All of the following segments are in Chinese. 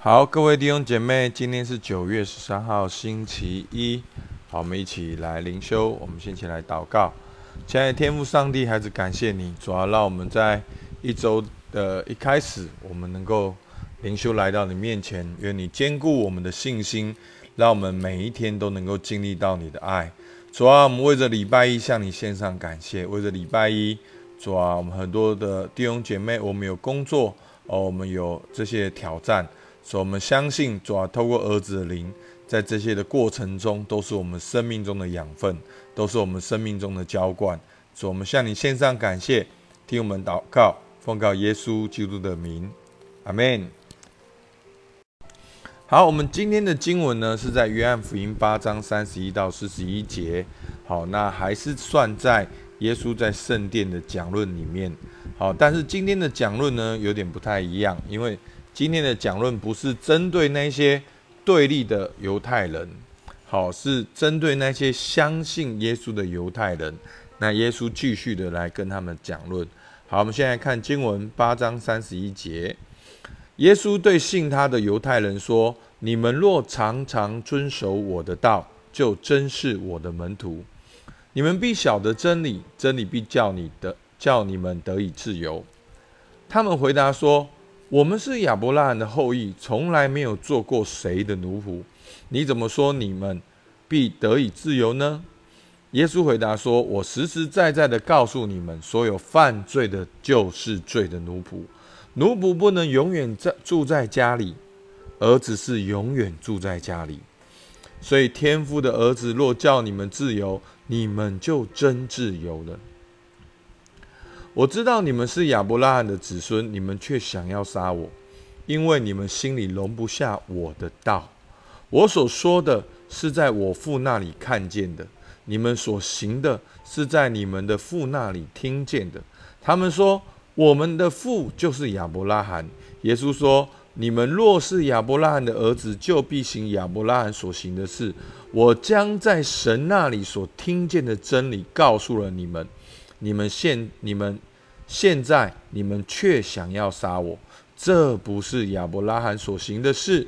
好，各位弟兄姐妹，今天是九月十三号，星期一。好，我们一起来灵修。我们先起来祷告。亲爱的天父上帝，孩子感谢你，主要让我们在一周的一开始，我们能够灵修来到你面前。愿你坚固我们的信心，让我们每一天都能够经历到你的爱。主啊，我们为着礼拜一向你献上感谢。为着礼拜一，主啊，我们很多的弟兄姐妹，我们有工作，哦，我们有这些挑战。所以，我们相信主啊，透过儿子的灵，在这些的过程中，都是我们生命中的养分，都是我们生命中的浇灌。所以，我们向你献上感谢，听我们祷告，奉告耶稣基督的名，阿门。好，我们今天的经文呢，是在约翰福音八章三十一到四十一节。好，那还是算在耶稣在圣殿的讲论里面。好，但是今天的讲论呢，有点不太一样，因为。今天的讲论不是针对那些对立的犹太人，好，是针对那些相信耶稣的犹太人。那耶稣继续的来跟他们讲论。好，我们现在看经文八章三十一节，耶稣对信他的犹太人说：“你们若常常遵守我的道，就真是我的门徒。你们必晓得真理，真理必叫你的叫你们得以自由。”他们回答说。我们是亚伯拉罕的后裔，从来没有做过谁的奴仆。你怎么说你们必得以自由呢？耶稣回答说：“我实实在在的告诉你们，所有犯罪的，就是罪的奴仆。奴仆不能永远在住在家里，儿子是永远住在家里。所以天父的儿子若叫你们自由，你们就真自由了。”我知道你们是亚伯拉罕的子孙，你们却想要杀我，因为你们心里容不下我的道。我所说的是在我父那里看见的，你们所行的是在你们的父那里听见的。他们说我们的父就是亚伯拉罕。耶稣说：你们若是亚伯拉罕的儿子，就必行亚伯拉罕所行的事。我将在神那里所听见的真理告诉了你们。你们现你们。现在你们却想要杀我，这不是亚伯拉罕所行的事，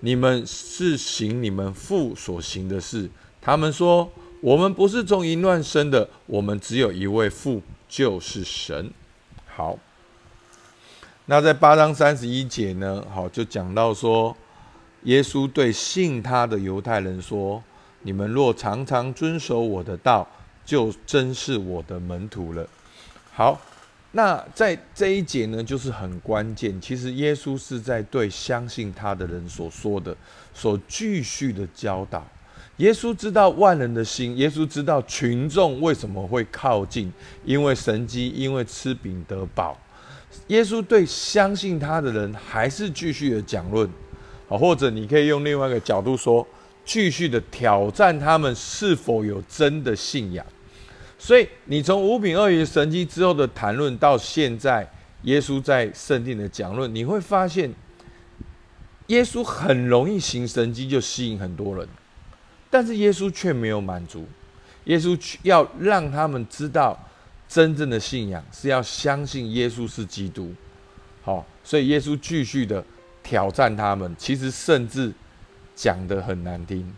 你们是行你们父所行的事。他们说：“我们不是从淫乱生的，我们只有一位父，就是神。”好，那在八章三十一节呢？好，就讲到说，耶稣对信他的犹太人说：“你们若常常遵守我的道，就真是我的门徒了。”好。那在这一节呢，就是很关键。其实耶稣是在对相信他的人所说的，所继续的教导。耶稣知道万人的心，耶稣知道群众为什么会靠近，因为神机，因为吃饼得饱。耶稣对相信他的人还是继续的讲论，啊，或者你可以用另外一个角度说，继续的挑战他们是否有真的信仰。所以，你从五品二鱼神迹之后的谈论到现在，耶稣在圣殿的讲论，你会发现，耶稣很容易行神迹就吸引很多人，但是耶稣却没有满足，耶稣要让他们知道真正的信仰是要相信耶稣是基督。好，所以耶稣继续的挑战他们，其实甚至讲的很难听。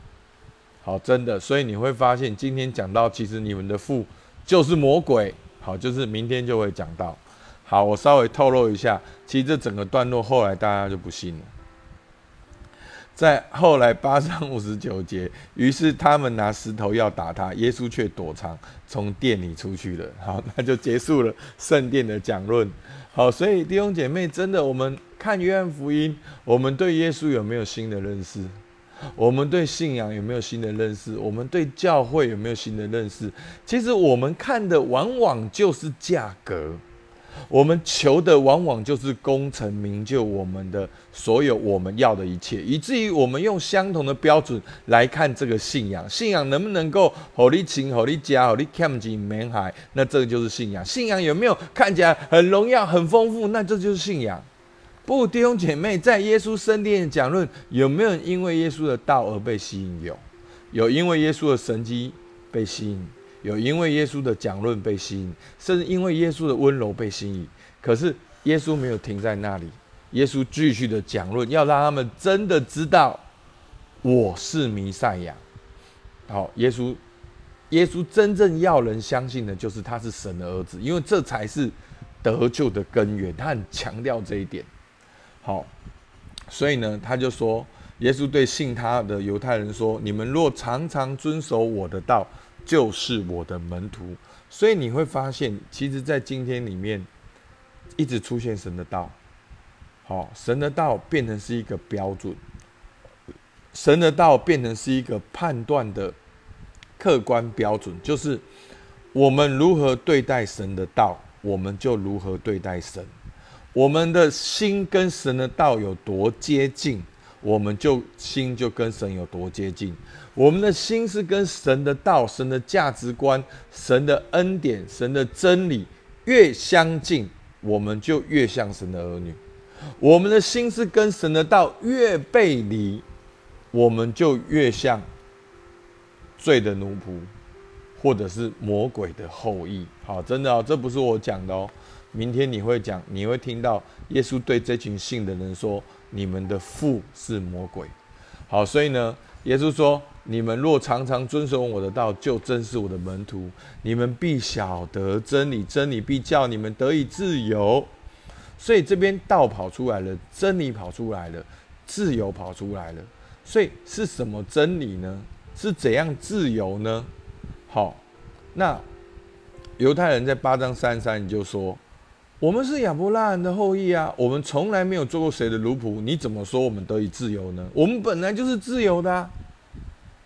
好，真的，所以你会发现，今天讲到，其实你们的父就是魔鬼。好，就是明天就会讲到。好，我稍微透露一下，其实这整个段落后来大家就不信了。在后来八章五十九节，于是他们拿石头要打他，耶稣却躲藏，从店里出去了。好，那就结束了圣殿的讲论。好，所以弟兄姐妹，真的，我们看约翰福音，我们对耶稣有没有新的认识？我们对信仰有没有新的认识？我们对教会有没有新的认识？其实我们看的往往就是价格，我们求的往往就是功成名就，我们的所有我们要的一切，以至于我们用相同的标准来看这个信仰。信仰能不能够好利情、好利家、好利看景美海？那这个就是信仰。信仰有没有看起来很荣耀、很丰富？那这就是信仰。不，弟兄姐妹，在耶稣圣殿讲论，有没有因为耶稣的道而被吸引？有，有因为耶稣的神迹被吸引，有因为耶稣的讲论被吸引，甚至因为耶稣的温柔被吸引。可是耶稣没有停在那里，耶稣继续的讲论，要让他们真的知道我是弥赛亚。好，耶稣，耶稣真正要人相信的，就是他是神的儿子，因为这才是得救的根源。他很强调这一点。好，所以呢，他就说，耶稣对信他的犹太人说：“你们若常常遵守我的道，就是我的门徒。”所以你会发现，其实，在今天里面，一直出现神的道。好，神的道变成是一个标准，神的道变成是一个判断的客观标准，就是我们如何对待神的道，我们就如何对待神。我们的心跟神的道有多接近，我们就心就跟神有多接近。我们的心是跟神的道、神的价值观、神的恩典、神的真理越相近，我们就越像神的儿女。我们的心是跟神的道越背离，我们就越像罪的奴仆，或者是魔鬼的后裔。好，真的哦，这不是我讲的哦。明天你会讲，你会听到耶稣对这群信的人说：“你们的父是魔鬼。”好，所以呢，耶稣说：“你们若常常遵守我的道，就真是我的门徒。你们必晓得真理，真理必叫你们得以自由。”所以这边道跑出来了，真理跑出来了，自由跑出来了。所以是什么真理呢？是怎样自由呢？好，那犹太人在八章三三你就说：“我们是亚伯拉罕的后裔啊，我们从来没有做过谁的奴仆，你怎么说我们得以自由呢？我们本来就是自由的。”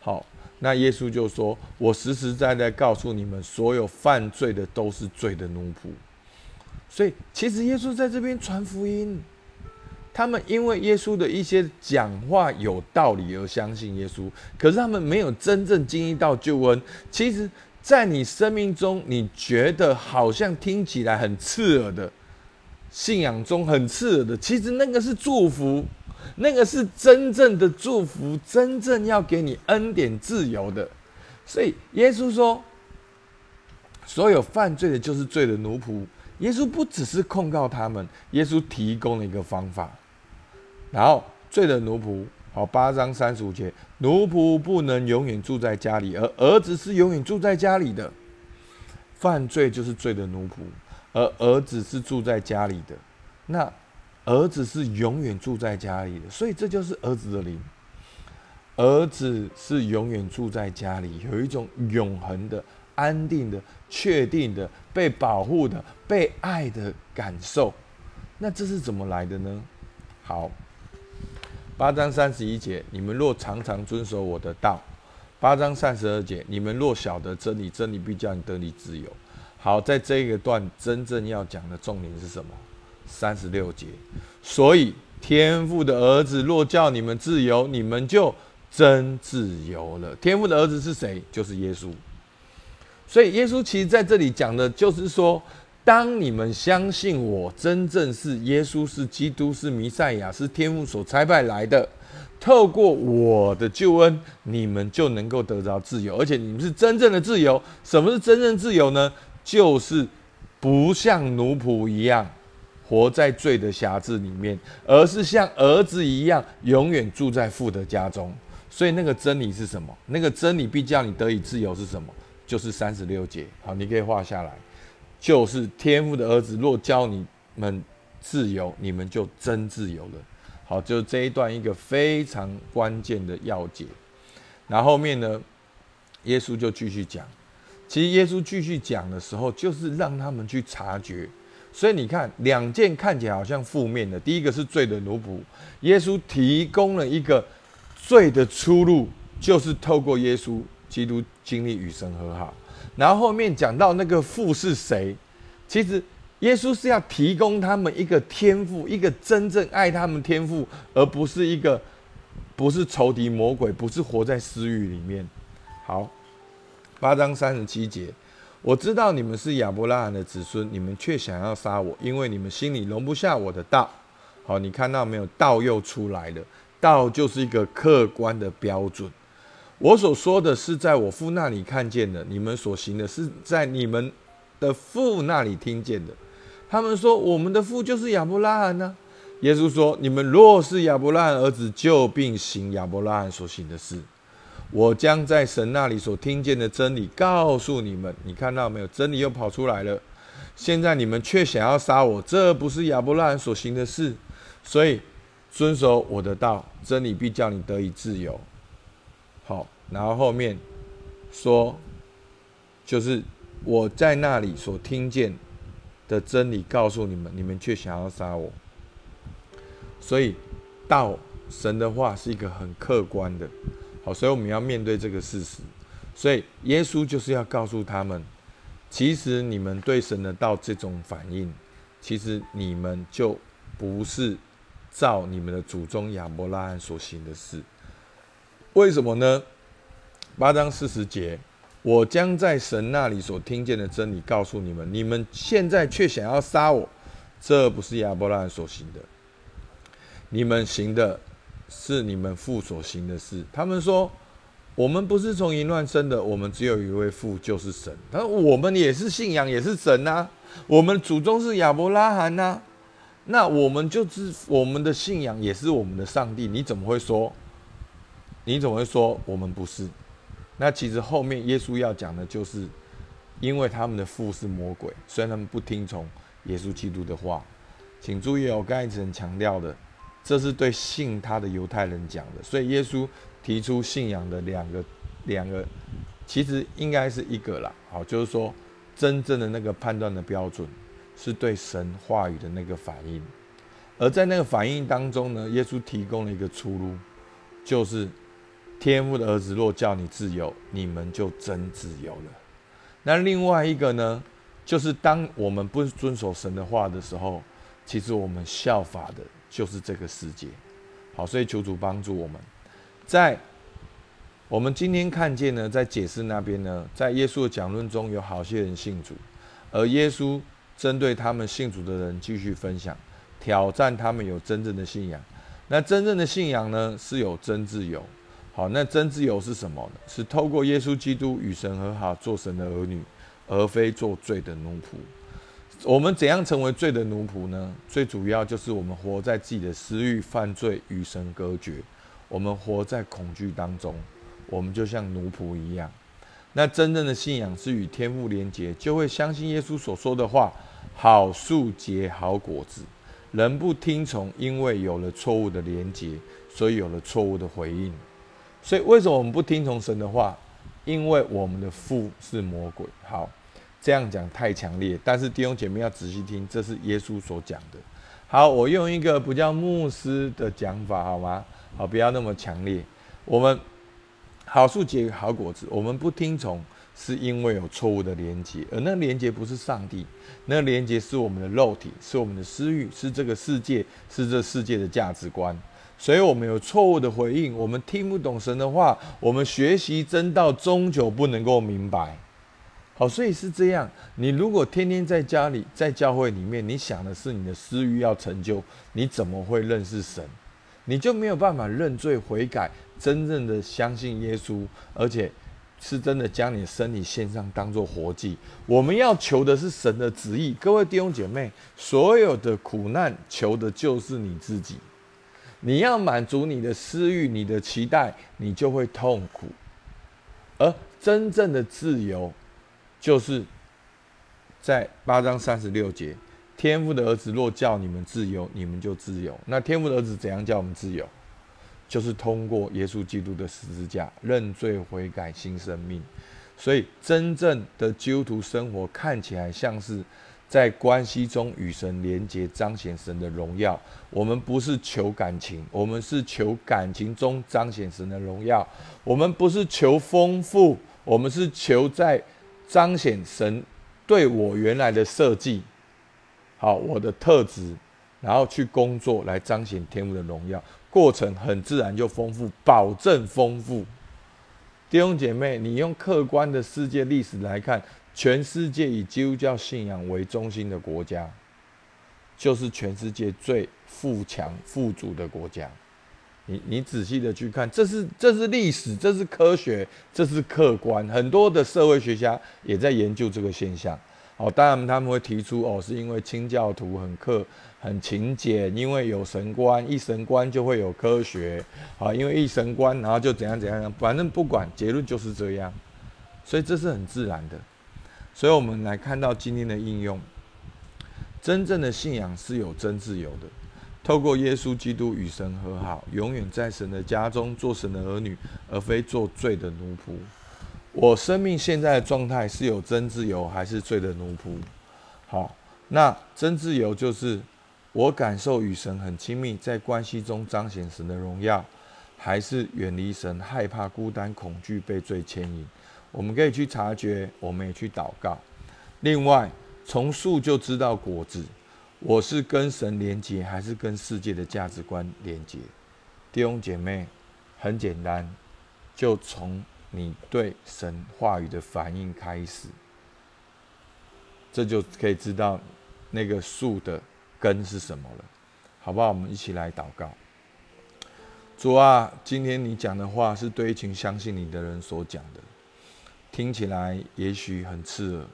好，那耶稣就说：“我实实在在告诉你们，所有犯罪的都是罪的奴仆。”所以，其实耶稣在这边传福音，他们因为耶稣的一些讲话有道理而相信耶稣，可是他们没有真正经历到救恩。其实，在你生命中，你觉得好像听起来很刺耳的信仰中很刺耳的，其实那个是祝福，那个是真正的祝福，真正要给你恩典自由的。所以，耶稣说，所有犯罪的，就是罪的奴仆。耶稣不只是控告他们，耶稣提供了一个方法。然后罪的奴仆，好八章三十五节，奴仆不能永远住在家里，而儿子是永远住在家里的。犯罪就是罪的奴仆，而儿子是住在家里的。那儿子是永远住在家里的，所以这就是儿子的灵。儿子是永远住在家里，有一种永恒的。安定的、确定的、被保护的、被爱的感受，那这是怎么来的呢？好，八章三十一节，你们若常常遵守我的道；八章三十二节，你们若晓得真理，真理必叫你得你自由。好，在这个段真正要讲的重点是什么？三十六节，所以天父的儿子若叫你们自由，你们就真自由了。天父的儿子是谁？就是耶稣。所以，耶稣其实在这里讲的，就是说，当你们相信我，真正是耶稣是基督，是弥赛亚，是天父所差派来的，透过我的救恩，你们就能够得着自由，而且你们是真正的自由。什么是真正自由呢？就是不像奴仆一样活在罪的辖制里面，而是像儿子一样，永远住在父的家中。所以，那个真理是什么？那个真理必叫你得以自由是什么？就是三十六节，好，你可以画下来。就是天父的儿子若教你们自由，你们就真自由了。好，就这一段一个非常关键的要解。然后面呢，耶稣就继续讲。其实耶稣继续讲的时候，就是让他们去察觉。所以你看，两件看起来好像负面的。第一个是罪的奴仆，耶稣提供了一个罪的出路，就是透过耶稣。基督经历与神和好，然后后面讲到那个父是谁？其实耶稣是要提供他们一个天赋，一个真正爱他们天赋，而不是一个不是仇敌魔鬼，不是活在私欲里面。好，八章三十七节，我知道你们是亚伯拉罕的子孙，你们却想要杀我，因为你们心里容不下我的道。好，你看到没有？道又出来了，道就是一个客观的标准。我所说的是在我父那里看见的，你们所行的是在你们的父那里听见的。他们说我们的父就是亚伯拉罕呢，耶稣说：“你们若是亚伯拉罕儿子，就并行亚伯拉罕所行的事。我将在神那里所听见的真理告诉你们。你看到没有？真理又跑出来了。现在你们却想要杀我，这不是亚伯拉罕所行的事。所以遵守我的道，真理必叫你得以自由。好，然后后面说，就是我在那里所听见的真理告诉你们，你们却想要杀我。”所以，道神的话是一个很客观的，好，所以我们要面对这个事实。所以耶稣就是要告诉他们，其实你们对神的道这种反应，其实你们就不是照你们的祖宗亚伯拉罕所行的事。为什么呢？八章四十节，我将在神那里所听见的真理告诉你们，你们现在却想要杀我，这不是亚伯拉罕所行的。你们行的是你们父所行的事。他们说：“我们不是从淫乱生的，我们只有一位父，就是神。”他说：“我们也是信仰，也是神呐。我们祖宗是亚伯拉罕呐。那我们就是我们的信仰也是我们的上帝。你怎么会说？你怎么会说我们不是？那其实后面耶稣要讲的就是，因为他们的父是魔鬼，虽然他们不听从耶稣基督的话。请注意，我刚才一直很强调的。”这是对信他的犹太人讲的，所以耶稣提出信仰的两个两个，其实应该是一个啦。好，就是说真正的那个判断的标准是对神话语的那个反应，而在那个反应当中呢，耶稣提供了一个出路，就是天父的儿子若叫你自由，你们就真自由了。那另外一个呢，就是当我们不遵守神的话的时候，其实我们效法的。就是这个世界，好，所以求主帮助我们，在我们今天看见呢，在解释那边呢，在耶稣的讲论中有好些人信主，而耶稣针对他们信主的人继续分享，挑战他们有真正的信仰。那真正的信仰呢，是有真自由。好，那真自由是什么呢？是透过耶稣基督与神和好，做神的儿女，而非做罪的奴仆。我们怎样成为罪的奴仆呢？最主要就是我们活在自己的私欲、犯罪与神隔绝。我们活在恐惧当中，我们就像奴仆一样。那真正的信仰是与天父连结，就会相信耶稣所说的话：好树结好果子。人不听从，因为有了错误的连结，所以有了错误的回应。所以为什么我们不听从神的话？因为我们的父是魔鬼。好。这样讲太强烈，但是弟兄姐妹要仔细听，这是耶稣所讲的。好，我用一个不叫牧师的讲法，好吗？好，不要那么强烈。我们好树结好果子，我们不听从，是因为有错误的连接，而那连接不是上帝，那连接是我们的肉体，是我们的私欲，是这个世界，是这世界的价值观。所以我们有错误的回应，我们听不懂神的话，我们学习真道，终究不能够明白。好，所以是这样。你如果天天在家里，在教会里面，你想的是你的私欲要成就，你怎么会认识神？你就没有办法认罪悔改，真正的相信耶稣，而且是真的将你的身体献上，当做活祭。我们要求的是神的旨意。各位弟兄姐妹，所有的苦难求的就是你自己。你要满足你的私欲、你的期待，你就会痛苦。而真正的自由。就是在八章三十六节，天父的儿子若叫你们自由，你们就自由。那天父的儿子怎样叫我们自由？就是通过耶稣基督的十字架，认罪悔改，新生命。所以，真正的基督徒生活看起来像是在关系中与神连结，彰显神的荣耀。我们不是求感情，我们是求感情中彰显神的荣耀。我们不是求丰富，我们是求在。彰显神对我原来的设计，好，我的特质，然后去工作来彰显天父的荣耀，过程很自然就丰富，保证丰富。弟兄姐妹，你用客观的世界历史来看，全世界以基督教信仰为中心的国家，就是全世界最富强富足的国家。你你仔细的去看，这是这是历史，这是科学，这是客观。很多的社会学家也在研究这个现象。哦，当然他们会提出哦，是因为清教徒很克很勤俭，因为有神官，一神官就会有科学，啊，因为一神官，然后就怎样怎样，反正不管结论就是这样，所以这是很自然的。所以我们来看到今天的应用，真正的信仰是有真自由的，透过耶稣基督与神和好，永远在神的家中做神的儿女，而非做罪的奴仆。我生命现在的状态是有真自由，还是罪的奴仆？好，那真自由就是我感受与神很亲密，在关系中彰显神的荣耀，还是远离神，害怕孤单、恐惧被罪牵引？我们可以去察觉，我们也去祷告。另外，从树就知道果子，我是跟神连接，还是跟世界的价值观连接？弟兄姐妹，很简单，就从。你对神话语的反应开始，这就可以知道那个树的根是什么了，好不好？我们一起来祷告。主啊，今天你讲的话是对一群相信你的人所讲的，听起来也许很刺耳，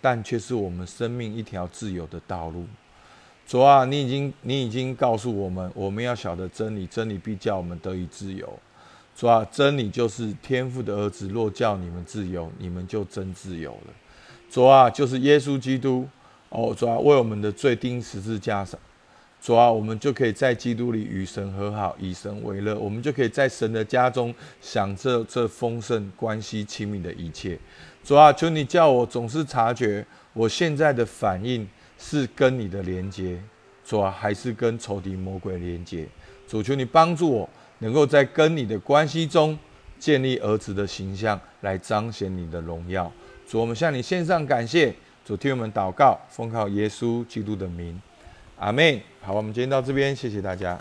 但却是我们生命一条自由的道路。主啊，你已经你已经告诉我们，我们要晓得真理，真理必叫我们得以自由。主啊，真理就是天父的儿子。若叫你们自由，你们就真自由了。主啊，就是耶稣基督哦，主啊，为我们的罪钉十字架上。主啊，我们就可以在基督里与神和好，以神为乐。我们就可以在神的家中享受这丰盛、关系亲密的一切。主啊，求你叫我总是察觉我现在的反应是跟你的连接，主啊，还是跟仇敌魔鬼连接。主，求你帮助我。能够在跟你的关系中建立儿子的形象，来彰显你的荣耀。主，我们向你献上感谢。主，替我们祷告，奉靠耶稣基督的名，阿妹。好，我们今天到这边，谢谢大家。